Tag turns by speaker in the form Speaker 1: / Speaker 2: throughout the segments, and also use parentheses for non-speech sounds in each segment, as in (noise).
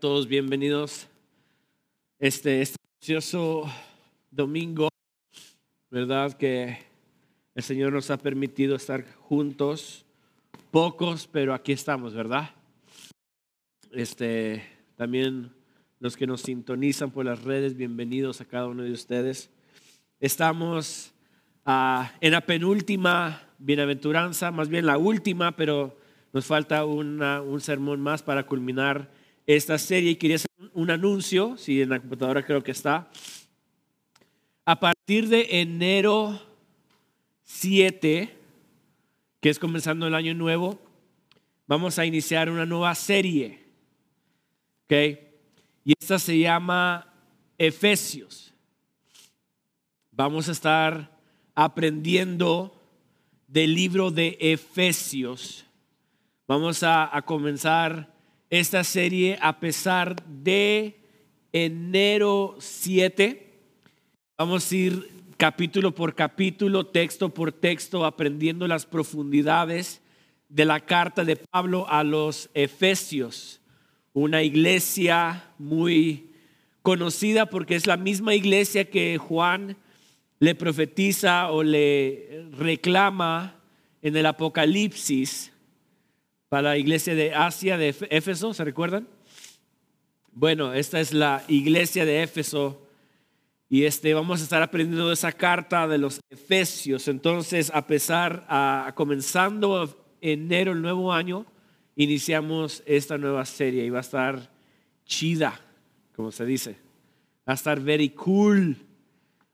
Speaker 1: todos bienvenidos este, este precioso domingo, ¿verdad? Que el Señor nos ha permitido estar juntos, pocos, pero aquí estamos, ¿verdad? Este, también los que nos sintonizan por las redes, bienvenidos a cada uno de ustedes. Estamos ah, en la penúltima bienaventuranza, más bien la última, pero nos falta un sermón más para culminar esta serie y quería hacer un anuncio, si en la computadora creo que está. A partir de enero 7, que es comenzando el año nuevo, vamos a iniciar una nueva serie. ¿Ok? Y esta se llama Efesios. Vamos a estar aprendiendo del libro de Efesios. Vamos a, a comenzar esta serie a pesar de enero 7. Vamos a ir capítulo por capítulo, texto por texto, aprendiendo las profundidades de la carta de Pablo a los Efesios, una iglesia muy conocida porque es la misma iglesia que Juan le profetiza o le reclama en el Apocalipsis para la iglesia de Asia, de Éfeso, ¿se recuerdan? Bueno, esta es la iglesia de Éfeso y este, vamos a estar aprendiendo esa carta de los Efesios. Entonces, a pesar, a, comenzando enero, el nuevo año, iniciamos esta nueva serie y va a estar chida, como se dice. Va a estar very cool,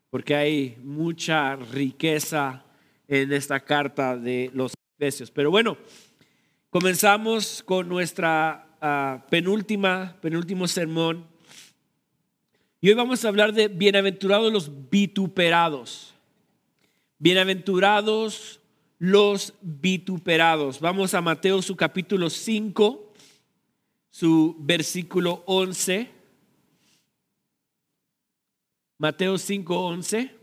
Speaker 1: porque hay mucha riqueza en esta carta de los Efesios. Pero bueno, Comenzamos con nuestra ah, penúltima, penúltimo sermón. Y hoy vamos a hablar de bienaventurados los vituperados. Bienaventurados los vituperados. Vamos a Mateo su capítulo 5, su versículo 11. Mateo 5, 11.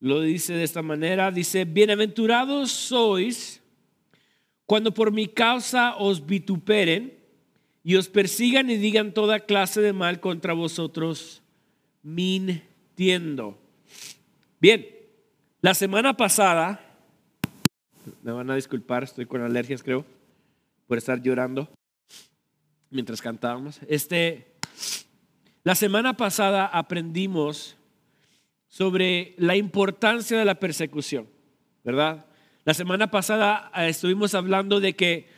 Speaker 1: Lo dice de esta manera, dice, bienaventurados sois cuando por mi causa os vituperen y os persigan y digan toda clase de mal contra vosotros, mintiendo. Bien, la semana pasada, me van a disculpar, estoy con alergias creo, por estar llorando mientras cantábamos. Este, la semana pasada aprendimos sobre la importancia de la persecución, ¿verdad? La semana pasada eh, estuvimos hablando de que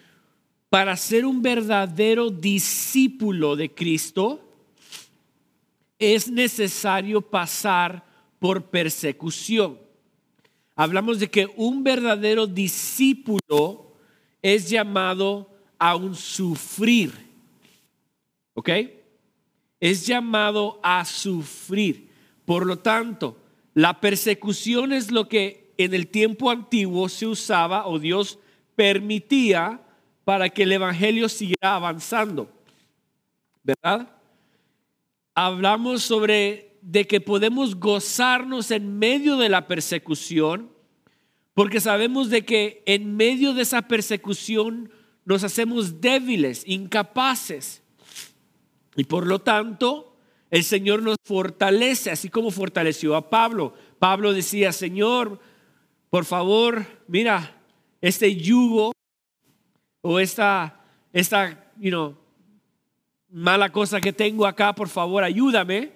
Speaker 1: para ser un verdadero discípulo de Cristo es necesario pasar por persecución. Hablamos de que un verdadero discípulo es llamado a un sufrir. ¿Ok? Es llamado a sufrir. Por lo tanto, la persecución es lo que en el tiempo antiguo se usaba o Dios permitía para que el Evangelio siguiera avanzando. ¿Verdad? Hablamos sobre de que podemos gozarnos en medio de la persecución, porque sabemos de que en medio de esa persecución nos hacemos débiles, incapaces. Y por lo tanto, el Señor nos fortalece, así como fortaleció a Pablo. Pablo decía, Señor, por favor, mira, este yugo o esta, esta you know, mala cosa que tengo acá, por favor, ayúdame.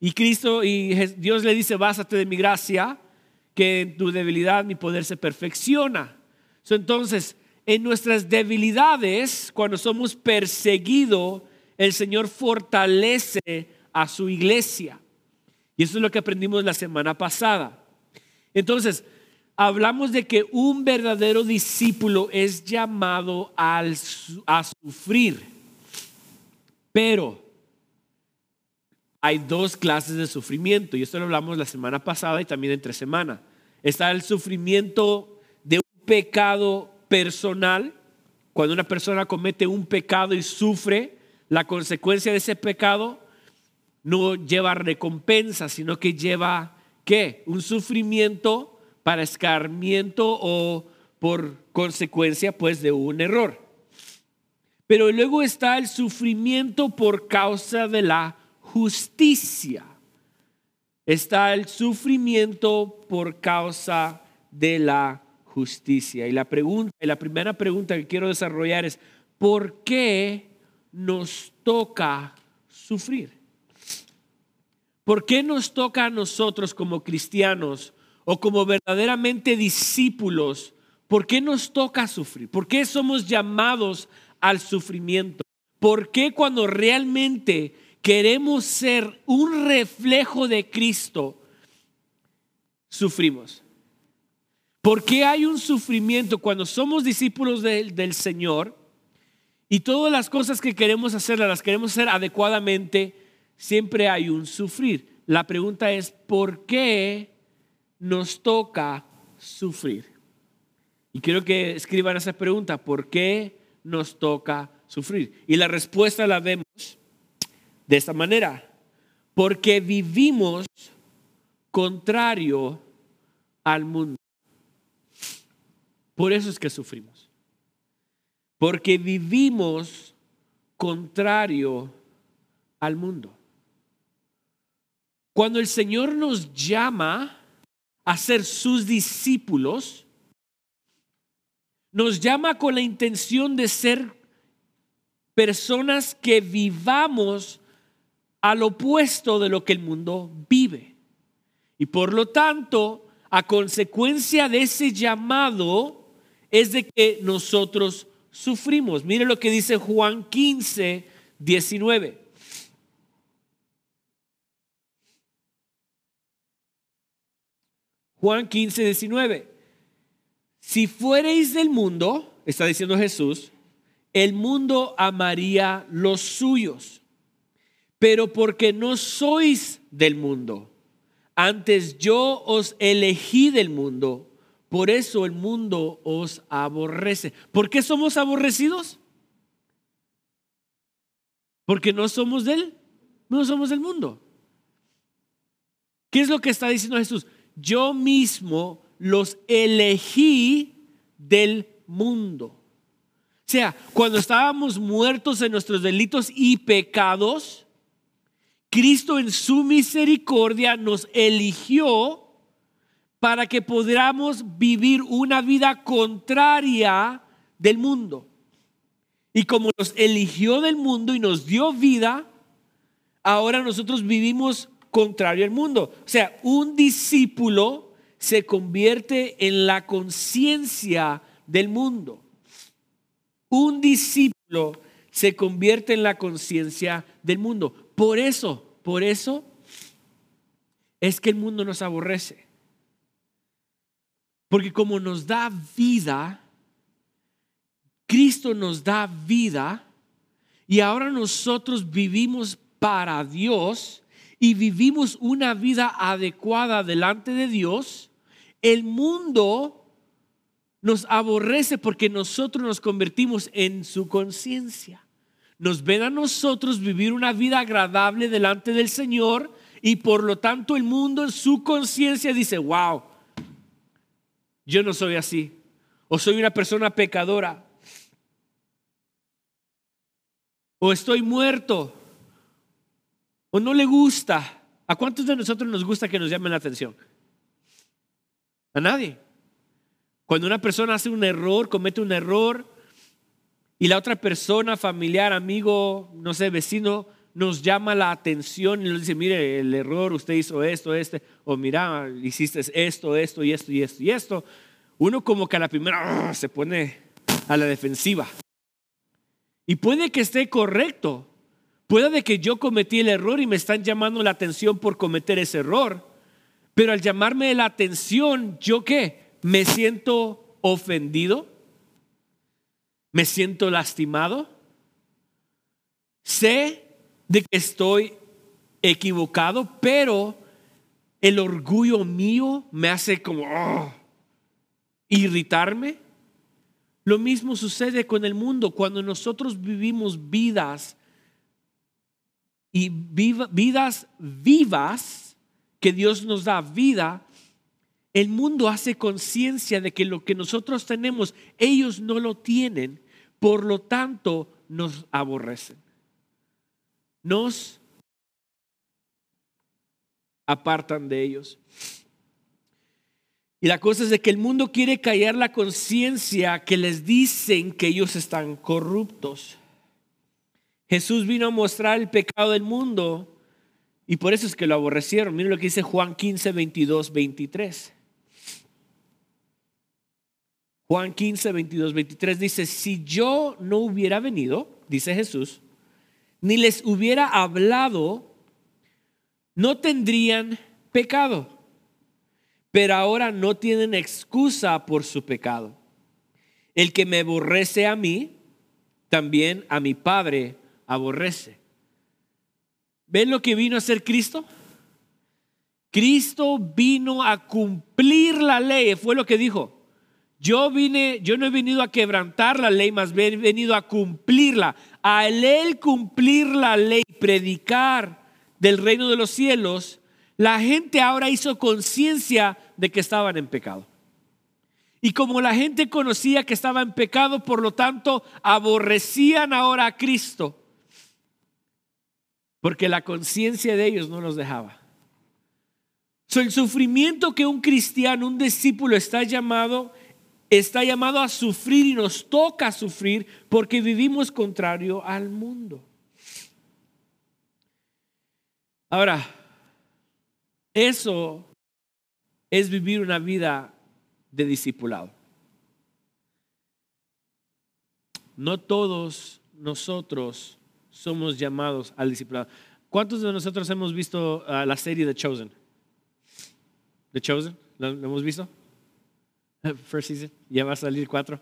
Speaker 1: Y Cristo y Dios le dice, básate de mi gracia, que en tu debilidad mi poder se perfecciona. entonces, en nuestras debilidades, cuando somos perseguidos, el Señor fortalece a su iglesia. Y eso es lo que aprendimos la semana pasada. Entonces, hablamos de que un verdadero discípulo es llamado al, a sufrir. Pero hay dos clases de sufrimiento, y esto lo hablamos la semana pasada y también entre semana. Está el sufrimiento de un pecado personal, cuando una persona comete un pecado y sufre la consecuencia de ese pecado, no lleva recompensa, sino que lleva, ¿qué? Un sufrimiento para escarmiento o por consecuencia pues de un error. Pero luego está el sufrimiento por causa de la justicia. Está el sufrimiento por causa de la justicia. Y la pregunta, y la primera pregunta que quiero desarrollar es ¿por qué nos toca sufrir? ¿Por qué nos toca a nosotros como cristianos o como verdaderamente discípulos? ¿Por qué nos toca sufrir? ¿Por qué somos llamados al sufrimiento? ¿Por qué cuando realmente queremos ser un reflejo de Cristo, sufrimos? ¿Por qué hay un sufrimiento cuando somos discípulos del Señor y todas las cosas que queremos hacer, las queremos hacer adecuadamente? Siempre hay un sufrir. La pregunta es, ¿por qué nos toca sufrir? Y quiero que escriban esa pregunta, ¿por qué nos toca sufrir? Y la respuesta la vemos de esta manera, porque vivimos contrario al mundo. Por eso es que sufrimos. Porque vivimos contrario al mundo. Cuando el Señor nos llama a ser sus discípulos, nos llama con la intención de ser personas que vivamos al opuesto de lo que el mundo vive. Y por lo tanto, a consecuencia de ese llamado, es de que nosotros sufrimos. Mire lo que dice Juan 15, 19. Juan 15, 19. Si fuereis del mundo, está diciendo Jesús, el mundo amaría los suyos. Pero porque no sois del mundo, antes yo os elegí del mundo, por eso el mundo os aborrece. ¿Por qué somos aborrecidos? Porque no somos del, no somos del mundo. ¿Qué es lo que está diciendo Jesús? Yo mismo los elegí del mundo. O sea, cuando estábamos muertos en nuestros delitos y pecados, Cristo en su misericordia nos eligió para que podamos vivir una vida contraria del mundo. Y como nos eligió del mundo y nos dio vida, ahora nosotros vivimos contrario al mundo. O sea, un discípulo se convierte en la conciencia del mundo. Un discípulo se convierte en la conciencia del mundo. Por eso, por eso es que el mundo nos aborrece. Porque como nos da vida, Cristo nos da vida y ahora nosotros vivimos para Dios y vivimos una vida adecuada delante de Dios, el mundo nos aborrece porque nosotros nos convertimos en su conciencia. Nos ven a nosotros vivir una vida agradable delante del Señor y por lo tanto el mundo en su conciencia dice, wow, yo no soy así. O soy una persona pecadora. O estoy muerto. O no le gusta. ¿A cuántos de nosotros nos gusta que nos llamen la atención? A nadie. Cuando una persona hace un error, comete un error, y la otra persona, familiar, amigo, no sé, vecino, nos llama la atención y nos dice, mire, el error, usted hizo esto, este, o mira, hiciste esto, esto y esto y esto y esto. Uno como que a la primera ¡ah! se pone a la defensiva. Y puede que esté correcto. Puede que yo cometí el error y me están llamando la atención por cometer ese error. Pero al llamarme la atención, ¿yo qué? ¿Me siento ofendido? ¿Me siento lastimado? Sé de que estoy equivocado, pero el orgullo mío me hace como oh, irritarme. Lo mismo sucede con el mundo cuando nosotros vivimos vidas y vidas vivas que Dios nos da vida, El mundo hace conciencia de que lo que nosotros tenemos, ellos no lo tienen, por lo tanto nos aborrecen. Nos apartan de ellos. Y la cosa es de que el mundo quiere callar la conciencia que les dicen que ellos están corruptos. Jesús vino a mostrar el pecado del mundo y por eso es que lo aborrecieron. Miren lo que dice Juan 15, 22, 23. Juan 15, 22, 23 dice, si yo no hubiera venido, dice Jesús, ni les hubiera hablado, no tendrían pecado. Pero ahora no tienen excusa por su pecado. El que me aborrece a mí, también a mi Padre aborrece. ¿Ven lo que vino a hacer Cristo? Cristo vino a cumplir la ley, fue lo que dijo. Yo vine, yo no he venido a quebrantar la ley, más he venido a cumplirla. Al él cumplir la ley, predicar del reino de los cielos, la gente ahora hizo conciencia de que estaban en pecado. Y como la gente conocía que estaba en pecado, por lo tanto, aborrecían ahora a Cristo, porque la conciencia de ellos no los dejaba. So, el sufrimiento que un cristiano, un discípulo está llamado está llamado a sufrir y nos toca sufrir porque vivimos contrario al mundo. Ahora, eso es vivir una vida de discipulado. No todos nosotros somos llamados al discipulado. ¿Cuántos de nosotros hemos visto ah, la serie The Chosen? The Chosen, ¿lo hemos visto? (laughs) First season, ya va a salir cuatro.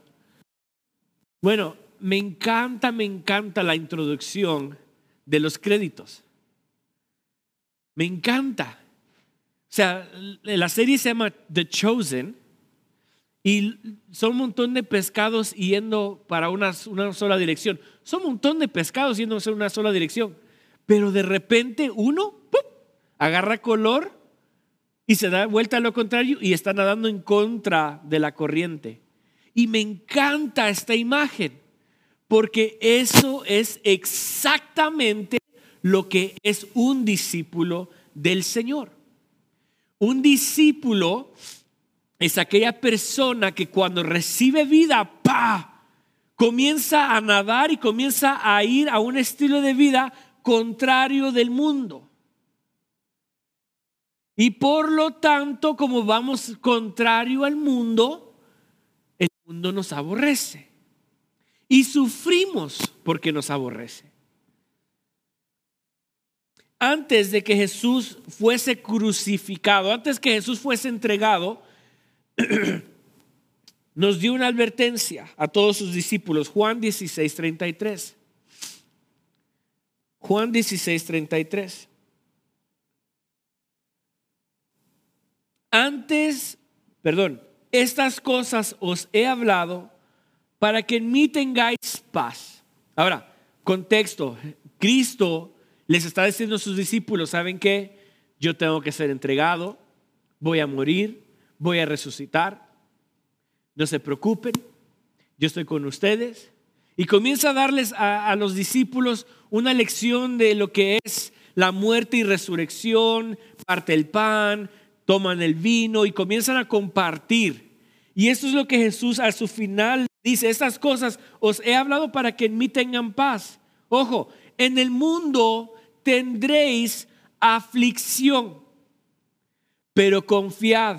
Speaker 1: Bueno, me encanta, me encanta la introducción de los créditos. Me encanta. O sea, la serie se llama The Chosen y son un montón de pescados yendo para una, una sola dirección. Son un montón de pescados yendo en una sola dirección. Pero de repente uno agarra color y se da vuelta a lo contrario y está nadando en contra de la corriente. Y me encanta esta imagen, porque eso es exactamente lo que es un discípulo del Señor. Un discípulo es aquella persona que cuando recibe vida, ¡pa! Comienza a nadar y comienza a ir a un estilo de vida contrario del mundo. Y por lo tanto, como vamos contrario al mundo, el mundo nos aborrece. Y sufrimos porque nos aborrece. Antes de que Jesús fuese crucificado, antes que Jesús fuese entregado, (clears throat) nos dio una advertencia a todos sus discípulos. Juan 16, 33. Juan 16, 33. Antes, perdón, estas cosas os he hablado para que en mí tengáis paz. Ahora, contexto, Cristo les está diciendo a sus discípulos, ¿saben qué? Yo tengo que ser entregado, voy a morir, voy a resucitar, no se preocupen, yo estoy con ustedes. Y comienza a darles a, los discípulos una lección de lo que es la muerte y resurrección, parte el pan, toman el vino y comienzan a compartir. Y eso es lo que Jesús a su final dice, estas cosas os he hablado para que en mí tengan paz. Ojo, en el mundo tendréis aflicción, pero confiad,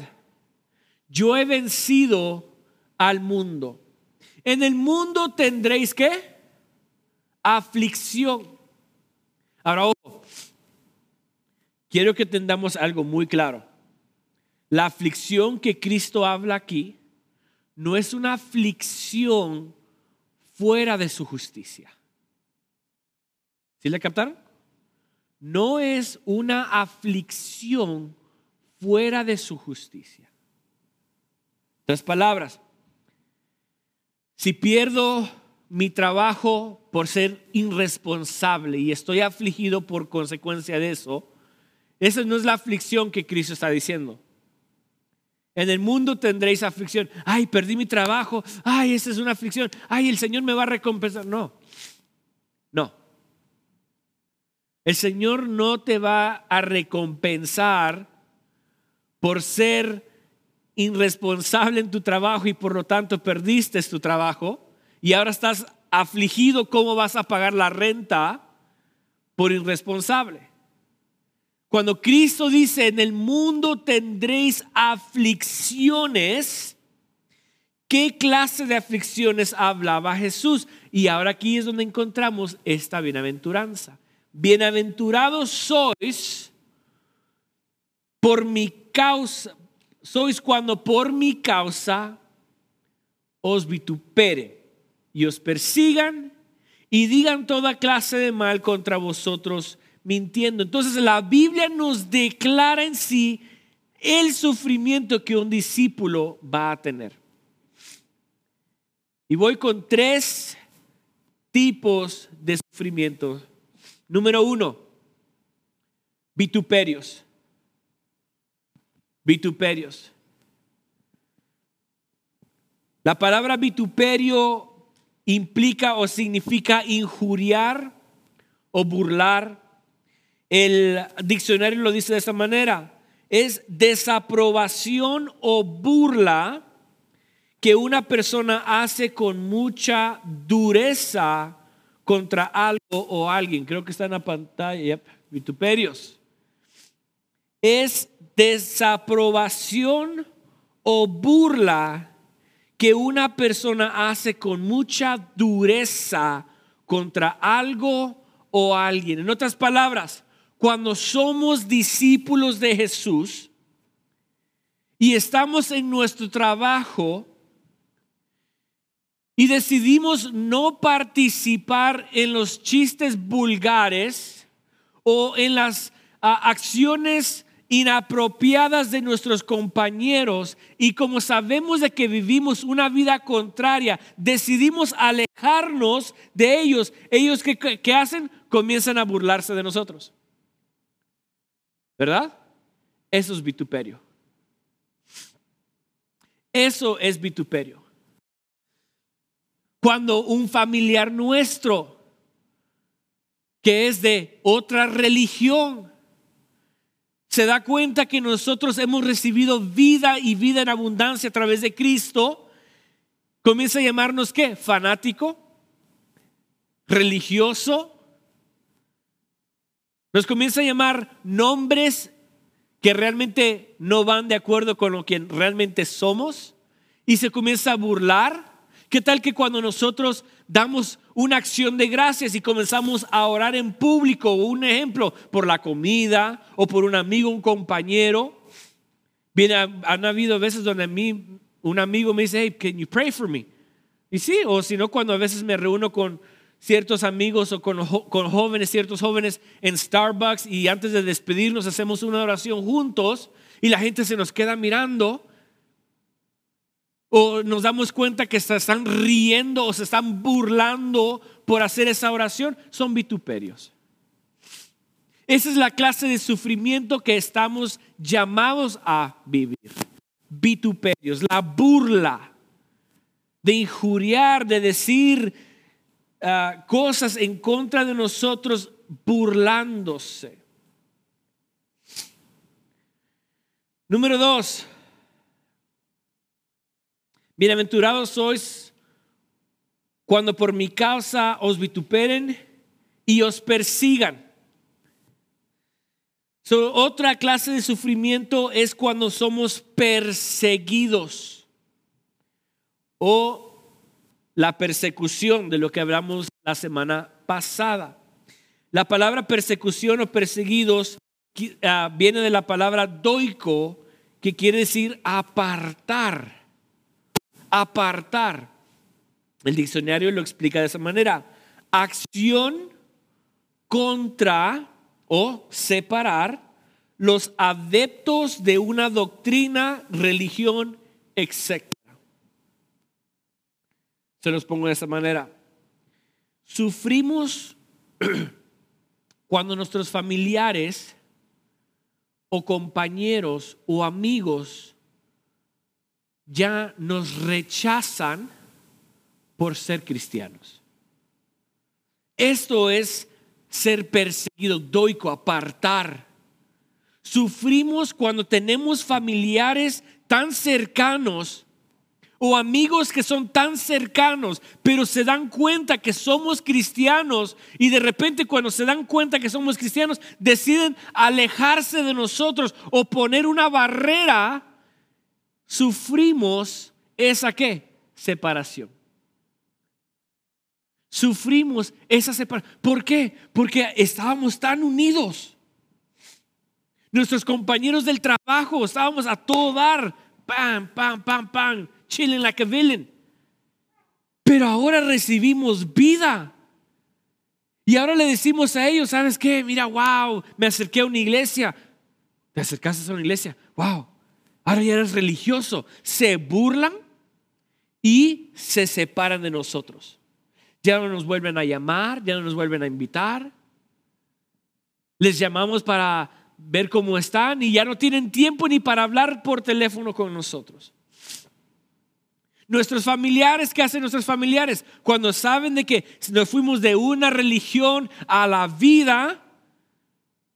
Speaker 1: yo he vencido al mundo. En el mundo tendréis qué? Aflicción. Ahora, quiero que tengamos algo muy claro. La aflicción que Cristo habla aquí no es una aflicción fuera de su justicia. ¿Sí le captaron? No es una aflicción fuera de su justicia. Tres palabras. Si pierdo mi trabajo por ser irresponsable y estoy afligido por consecuencia de eso, esa no es la aflicción que Cristo está diciendo. En el mundo tendréis aflicción. Ay, perdí mi trabajo. Ay, esa es una aflicción. Ay, el Señor me va a recompensar. No, no. El Señor no te va a recompensar por ser irresponsable en tu trabajo y por lo tanto perdiste tu trabajo y ahora estás afligido cómo vas a pagar la renta por irresponsable. Cuando Cristo dice, en el mundo tendréis aflicciones, ¿qué clase de aflicciones hablaba Jesús? Y ahora aquí es donde encontramos esta bienaventuranza. Bienaventurados sois por mi causa, sois cuando por mi causa os vitupere y os persigan y digan toda clase de mal contra vosotros mintiendo. Entonces la Biblia nos declara en sí el sufrimiento que un discípulo va a tener. Y voy con tres tipos de sufrimiento. Número uno, vituperios. Vituperios. La palabra vituperio implica o significa injuriar o burlar el diccionario lo dice de esta manera. Es desaprobación o burla que una persona hace con mucha dureza contra algo o alguien. Creo que está en la pantalla. vituperios. Es desaprobación o burla que una persona hace con mucha dureza contra algo o alguien. En otras palabras, cuando somos discípulos de Jesús y estamos en nuestro trabajo y decidimos no participar en los chistes vulgares o en las acciones inapropiadas de nuestros compañeros y como sabemos de que vivimos una vida contraria, decidimos alejarnos de ellos. Ellos que, hacen comienzan a burlarse de nosotros. ¿Verdad? Eso es vituperio. Eso es vituperio. Cuando un familiar nuestro, que es de otra religión, se da cuenta que nosotros hemos recibido vida y vida en abundancia a través de Cristo, comienza a llamarnos qué? Fanático, religioso, nos comienza a llamar nombres que realmente no van de acuerdo con lo que realmente somos y se comienza a burlar. ¿Qué tal que cuando nosotros damos una acción de gracias y comenzamos a orar en público, un ejemplo, por la comida o por un amigo, un compañero? Bien, han habido veces donde a mí un amigo me dice, hey, can you pray for me? Y sí, o si no, cuando a veces me reúno con ciertos amigos o con, jóvenes, ciertos jóvenes en Starbucks y antes de despedirnos hacemos una oración juntos y la gente se nos queda mirando o nos damos cuenta que se están riendo o se están burlando por hacer esa oración, son vituperios. Esa es la clase de sufrimiento que estamos llamados a vivir. Vituperios, la burla de injuriar, de decir, Ah, cosas en contra de nosotros burlándose. Número dos, bienaventurados sois cuando por mi causa os vituperen y os persigan. otra clase de sufrimiento es cuando somos perseguidos o la persecución de lo que hablamos la semana pasada. La palabra persecución o perseguidos ah, viene de la palabra doico, que quiere decir apartar. Apartar. El diccionario lo explica de esa manera. Acción contra o separar los adeptos de una doctrina, religión, etc. Se los pongo de esta manera. Sufrimos (clears throat) cuando nuestros familiares o compañeros o amigos ya nos rechazan por ser cristianos. Esto es ser perseguido, doico, apartar. Sufrimos cuando tenemos familiares tan cercanos o amigos que son tan cercanos, pero se dan cuenta que somos cristianos y de repente cuando se dan cuenta que somos cristianos deciden alejarse de nosotros o poner una barrera, sufrimos esa qué? Separación. Sufrimos esa separación. ¿Por qué? Porque estábamos tan unidos. Nuestros compañeros del trabajo estábamos a todo dar. Pam, pam, pam, pam chillen la que vilen. Pero ahora recibimos vida. Y ahora le decimos a ellos, ¿sabes qué? Mira, wow, me acerqué a una iglesia. Te acercaste a una iglesia. Wow, ahora ya eres religioso. Se burlan y se separan de nosotros. Ya no nos vuelven a llamar, ya no nos vuelven a invitar. Les llamamos para ver cómo están y ya no tienen tiempo ni para hablar por teléfono con nosotros. Nuestros familiares, ¿qué hacen nuestros familiares? Cuando saben de que nos fuimos de una religión a la vida,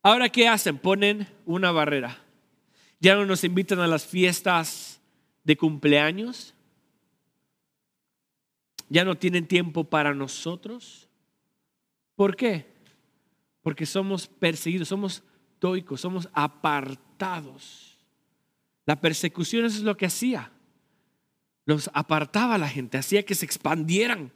Speaker 1: ahora ¿qué hacen? Ponen una barrera. Ya no nos invitan a las fiestas de cumpleaños. Ya no tienen tiempo para nosotros. ¿Por qué? Porque somos perseguidos, somos toicos, somos apartados. La persecución eso es lo que hacía los apartaba a la gente, hacía que se expandieran.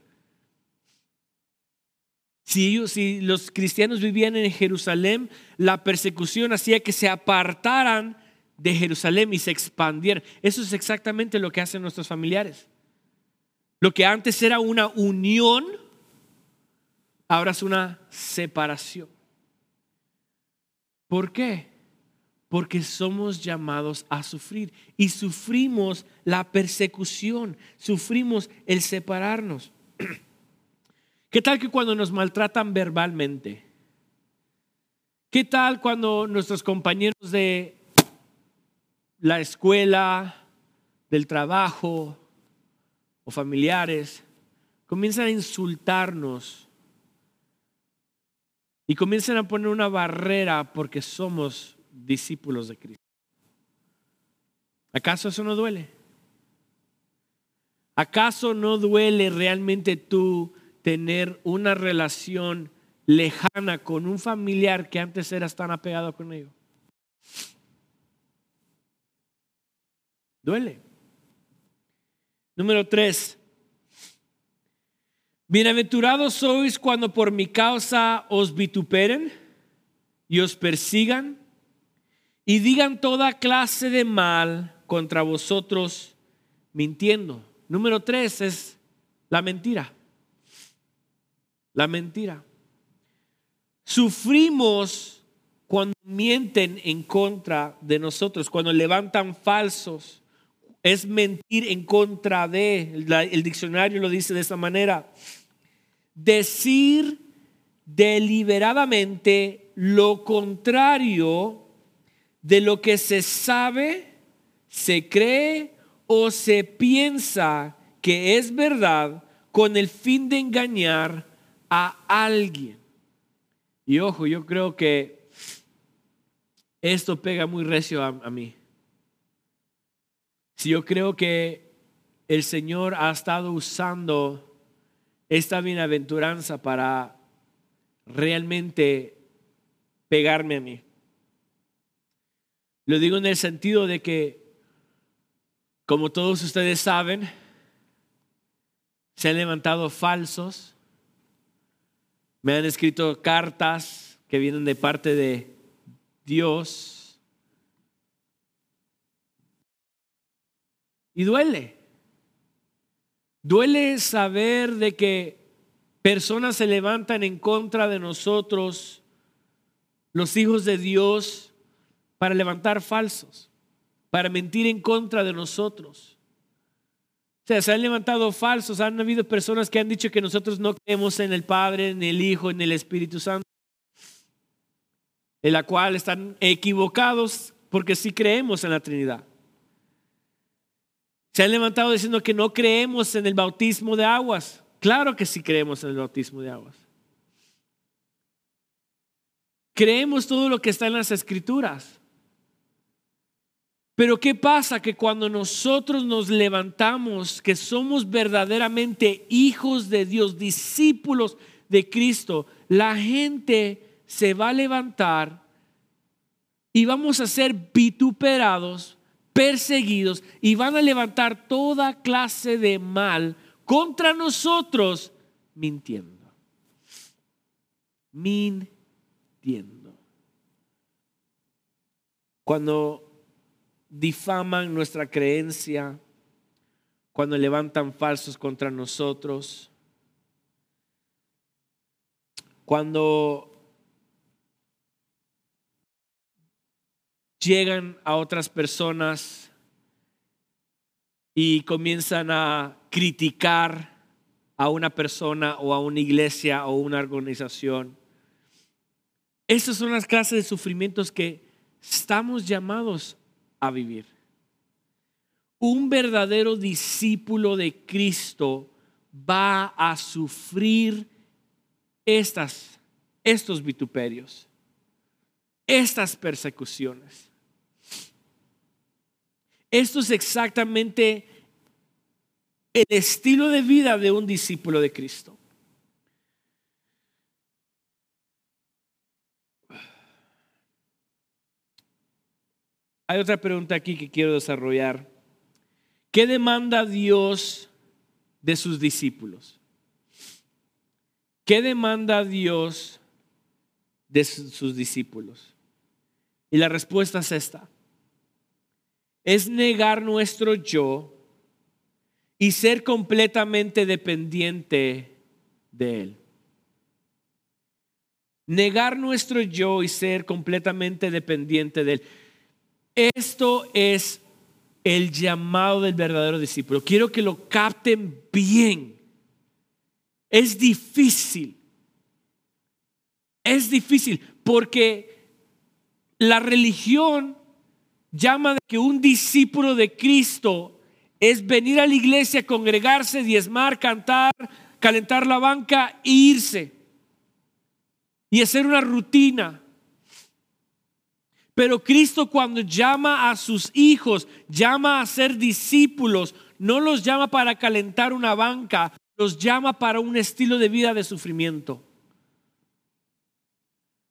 Speaker 1: Si, si los cristianos vivían en Jerusalén, la persecución hacía que se apartaran de Jerusalén y se expandieran. Eso es exactamente lo que hacen nuestros familiares. Lo que antes era una unión, ahora es una separación. ¿Por qué? porque somos llamados a sufrir y sufrimos la persecución, sufrimos el separarnos. (clears throat) ¿Qué tal que cuando nos maltratan verbalmente? ¿Qué tal cuando nuestros compañeros de la escuela, del trabajo o familiares comienzan a insultarnos y comienzan a poner una barrera porque somos discípulos de Cristo. ¿Acaso eso no duele? ¿Acaso no duele realmente tú tener una relación lejana con un familiar que antes eras tan apegado con ellos? Duele. Número tres. Bienaventurados sois cuando por mi causa os vituperen y os persigan y digan toda clase de mal contra vosotros mintiendo. Número tres es la mentira. La mentira. Sufrimos cuando mienten en contra de nosotros, cuando levantan falsos. Es mentir en contra de, el diccionario lo dice de esta manera, decir deliberadamente lo contrario de lo que se sabe, se cree o se piensa que es verdad con el fin de engañar a alguien. Y ojo, yo creo que esto pega muy recio a, mí. Si yo creo que el Señor ha estado usando esta bienaventuranza para realmente pegarme a mí. Lo digo en el sentido de que, como todos ustedes saben, se han levantado falsos, me han escrito cartas que vienen de parte de Dios. Y duele. Duele saber de que personas se levantan en contra de nosotros, los hijos de Dios, para levantar falsos, para mentir en contra de nosotros. O sea, se han levantado falsos, han habido personas que han dicho que nosotros no creemos en el Padre, en el Hijo, en el Espíritu Santo, en la cual están equivocados porque sí creemos en la Trinidad. Se han levantado diciendo que no creemos en el bautismo de aguas. Claro que sí creemos en el bautismo de aguas. Creemos todo lo que está en las escrituras. Pero ¿qué pasa? Que cuando nosotros nos levantamos, que somos verdaderamente hijos de Dios, discípulos de Cristo, la gente se va a levantar y vamos a ser vituperados, perseguidos y van a levantar toda clase de mal contra nosotros mintiendo. Mintiendo. Cuando difaman nuestra creencia, cuando levantan falsos contra nosotros, cuando llegan a otras personas y comienzan a criticar a una persona o a una iglesia o una organización. Esas son las clases de sufrimientos que estamos llamados a vivir. Un verdadero discípulo de Cristo va a sufrir estas, estos vituperios, estas persecuciones. Esto es exactamente el estilo de vida de un discípulo de Cristo. Hay otra pregunta aquí que quiero desarrollar. ¿Qué demanda Dios de sus discípulos? ¿Qué demanda Dios de sus discípulos? Y la respuesta es esta. Es negar nuestro yo y ser completamente dependiente de Él. Negar nuestro yo y ser completamente dependiente de Él. Esto es el llamado del verdadero discípulo. Quiero que lo capten bien. Es difícil. Es difícil porque la religión llama que un discípulo de Cristo es venir a la iglesia, congregarse, diezmar, cantar, calentar la banca e irse. Y hacer una rutina. Pero Cristo cuando llama a sus hijos, llama a ser discípulos, no los llama para calentar una banca, los llama para un estilo de vida de sufrimiento.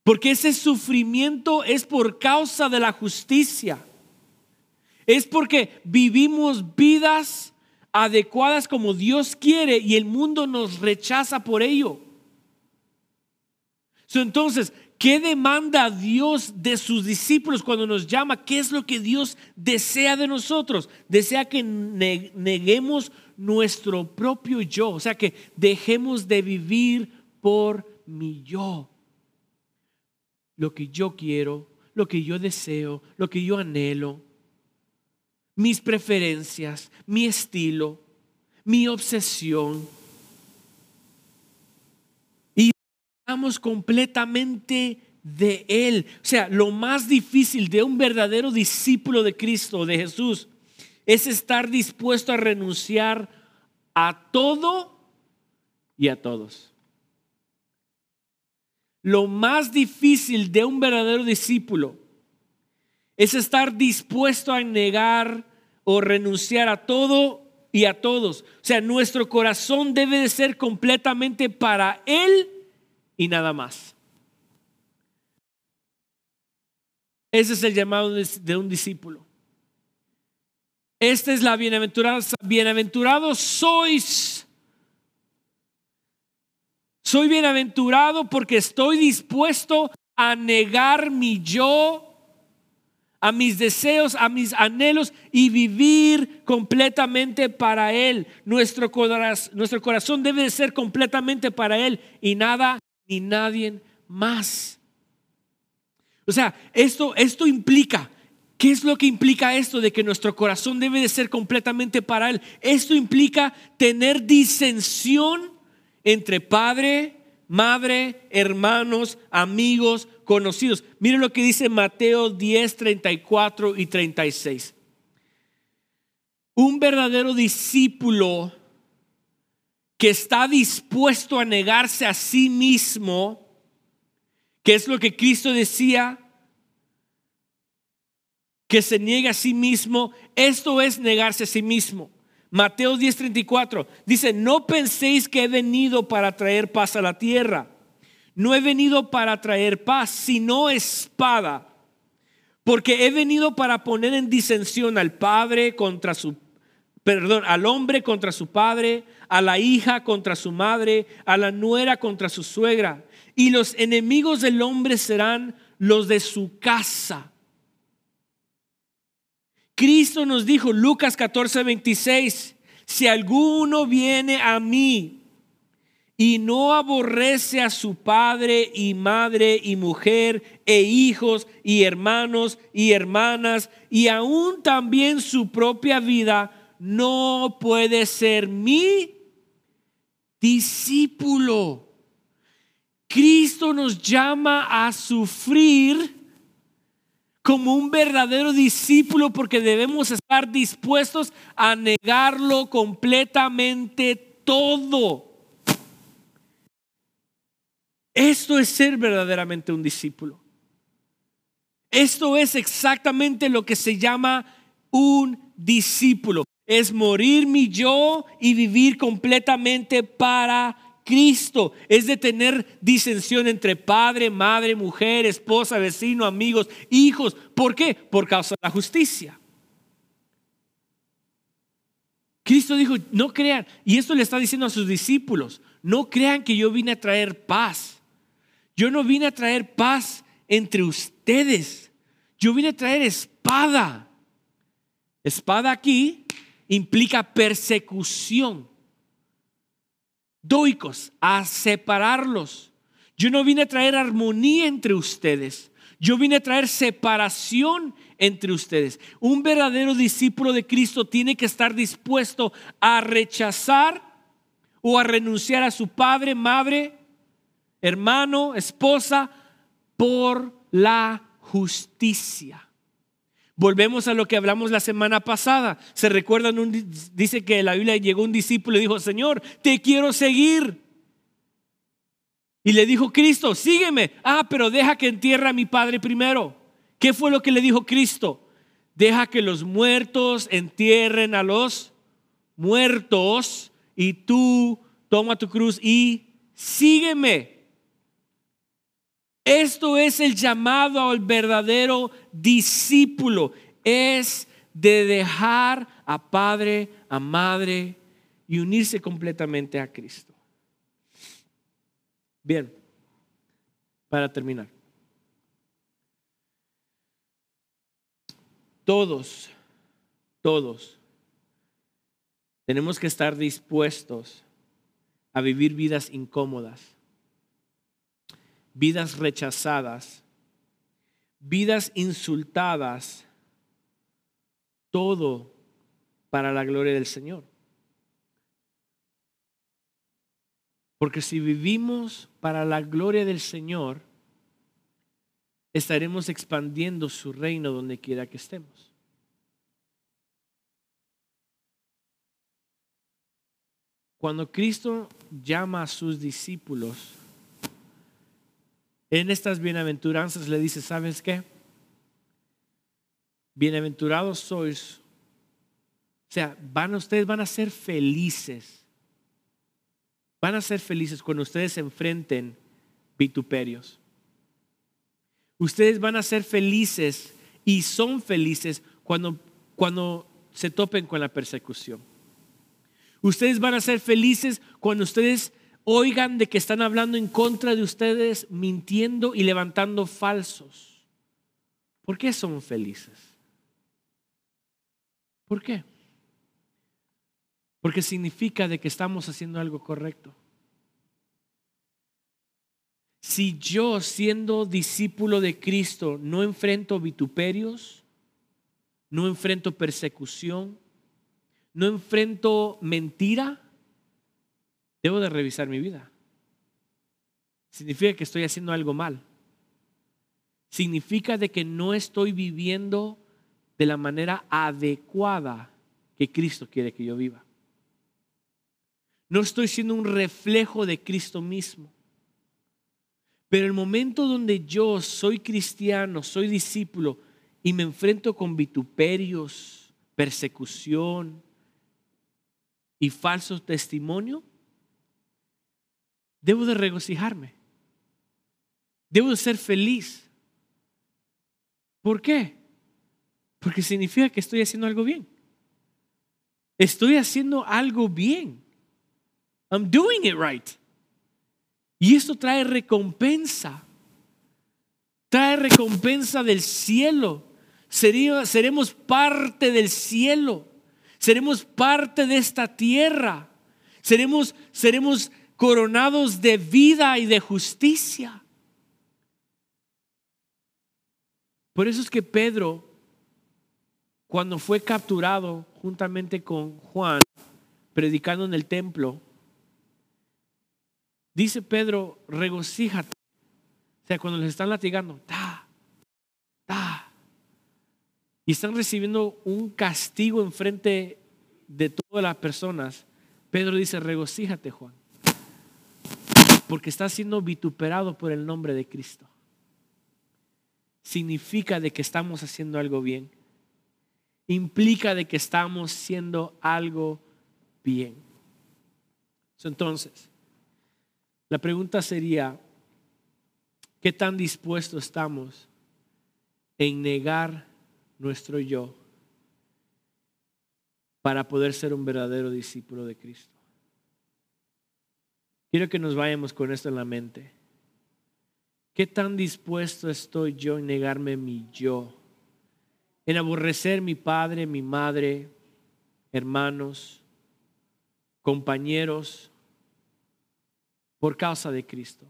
Speaker 1: Porque ese sufrimiento es por causa de la justicia. Es porque vivimos vidas adecuadas como Dios quiere y el mundo nos rechaza por ello. Entonces, ¿qué demanda Dios de sus discípulos cuando nos llama? ¿Qué es lo que Dios desea de nosotros? Desea que neguemos nuestro propio yo, o sea, que dejemos de vivir por mi yo. Lo que yo quiero, lo que yo deseo, lo que yo anhelo, mis preferencias, mi estilo, mi obsesión. Y estamos completamente de Él. O sea, lo más difícil de un verdadero discípulo de Cristo, de Jesús, es estar dispuesto a renunciar a todo y a todos. Lo más difícil de un verdadero discípulo es estar dispuesto a negar o renunciar a todo y a todos. O sea, nuestro corazón debe de ser completamente para Él y nada más. Ese es el llamado de un discípulo. Esta es la bienaventuranza. Bienaventurados sois. Soy bienaventurado porque estoy dispuesto a negar mi yo, a mis deseos, a mis anhelos y vivir completamente para Él. Nuestro corazón, debe de ser completamente para Él y nada ni nadie más. O sea, esto, esto implica ¿Qué es lo que implica esto de que nuestro corazón debe de ser completamente para Él? Esto implica tener disensión entre padre, madre, hermanos, amigos, conocidos. Miren lo que dice Mateo 10, 34 y 36. Un verdadero discípulo que está dispuesto a negarse a sí mismo, que es lo que Cristo decía, que se niega a sí mismo, esto es negarse a sí mismo. Mateo 10:34 dice, no penséis que he venido para traer paz a la tierra. No he venido para traer paz, sino espada. Porque he venido para poner en disensión al padre contra su perdón, al hombre contra su padre, a la hija contra su madre, a la nuera contra su suegra. Y los enemigos del hombre serán los de su casa. Cristo nos dijo, Lucas 14, 26, si alguno viene a mí y no aborrece a su padre y madre y mujer e hijos y hermanos y hermanas y aún también su propia vida, no puede ser mi discípulo. Cristo nos llama a sufrir como un verdadero discípulo porque debemos estar dispuestos a negarlo completamente todo. Esto es ser verdaderamente un discípulo. Esto es exactamente lo que se llama un discípulo es morir mi yo y vivir completamente para Cristo. Es de tener disensión entre padre, madre, mujer, esposa, vecino, amigos, hijos. ¿Por qué? Por causa de la justicia. Cristo dijo, no crean, y esto le está diciendo a sus discípulos, no crean que yo vine a traer paz. Yo no vine a traer paz entre ustedes. Yo vine a traer espada. Espada aquí implica persecución. Doicos, a separarlos. Yo no vine a traer armonía entre ustedes. Yo vine a traer separación entre ustedes. Un verdadero discípulo de Cristo tiene que estar dispuesto a rechazar o a renunciar a su padre, madre, hermano, esposa, por la justicia. Volvemos a lo que hablamos la semana pasada. Se recuerdan, un, dice que la Biblia llegó un discípulo y dijo, Señor, te quiero seguir. Y le dijo Cristo, sígueme. Ah, pero deja que entierre a mi padre primero. ¿Qué fue lo que le dijo Cristo? Deja que los muertos entierren a los muertos y tú toma tu cruz y sígueme. Esto es el llamado al verdadero discípulo. Es de dejar a padre, a madre y unirse completamente a Cristo. Bien, para terminar. Todos, todos tenemos que estar dispuestos a vivir vidas incómodas vidas rechazadas, vidas insultadas, todo para la gloria del Señor. Porque si vivimos para la gloria del Señor, estaremos expandiendo su reino donde quiera que estemos. Cuando Cristo llama a sus discípulos, en estas bienaventuranzas le dice, ¿sabes qué? Bienaventurados sois. O sea, van, ustedes van a ser felices. Van a ser felices cuando ustedes se enfrenten vituperios. Ustedes van a ser felices y son felices cuando, cuando se topen con la persecución. Ustedes van a ser felices cuando ustedes oigan de que están hablando en contra de ustedes, mintiendo y levantando falsos. ¿Por qué son felices? ¿Por qué? Porque significa de que estamos haciendo algo correcto. Si yo siendo discípulo de Cristo no enfrento vituperios, no enfrento persecución, no enfrento mentira, Debo de revisar mi vida. Significa que estoy haciendo algo mal. Significa de que no estoy viviendo de la manera adecuada que Cristo quiere que yo viva. No estoy siendo un reflejo de Cristo mismo. Pero el momento donde yo soy cristiano, soy discípulo y me enfrento con vituperios, persecución y falso testimonio, debo de regocijarme. Debo de ser feliz. ¿Por qué? Porque significa que estoy haciendo algo bien. Estoy haciendo algo bien. I'm doing it right. Y esto trae recompensa. Trae recompensa del cielo. seremos parte del cielo. Seremos parte de esta tierra. Seremos, seremos coronados de vida y de justicia. Por eso es que Pedro, cuando fue capturado juntamente con Juan, predicando en el templo, Dice Pedro, regocíjate. O sea, cuando les están latigando, ta, ta. Y están recibiendo un castigo en frente de todas las personas. Pedro dice, regocíjate, Juan. Porque está siendo vituperado por el nombre de Cristo. Significa de que estamos haciendo algo bien. Implica de que estamos haciendo algo bien. Entonces, la pregunta sería, ¿qué tan dispuestos estamos en negar nuestro yo para poder ser un verdadero discípulo de Cristo? Quiero que nos vayamos con esto en la mente. ¿Qué tan dispuesto estoy yo en negarme mi yo? En aborrecer mi padre, mi madre, hermanos, compañeros, por causa de Cristo,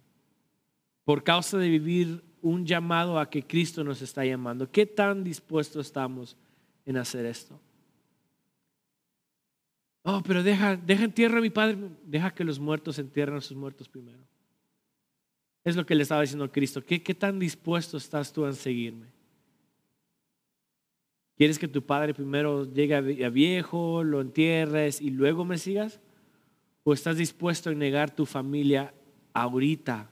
Speaker 1: por causa de vivir un llamado a que Cristo nos está llamando. ¿Qué tan dispuestos estamos en hacer esto? Oh, pero deja, deja entierra a mi padre, deja que los muertos entierren a sus muertos primero. Es lo que le estaba diciendo Cristo. ¿Qué, ¿Qué tan dispuesto estás tú a seguirme? ¿Quieres que tu padre primero llegue a viejo, lo entierres y luego me sigas? ¿O estás dispuesto a negar tu familia ahorita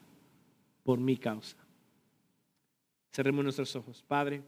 Speaker 1: por mi causa? Cerremos nuestros ojos. Padre.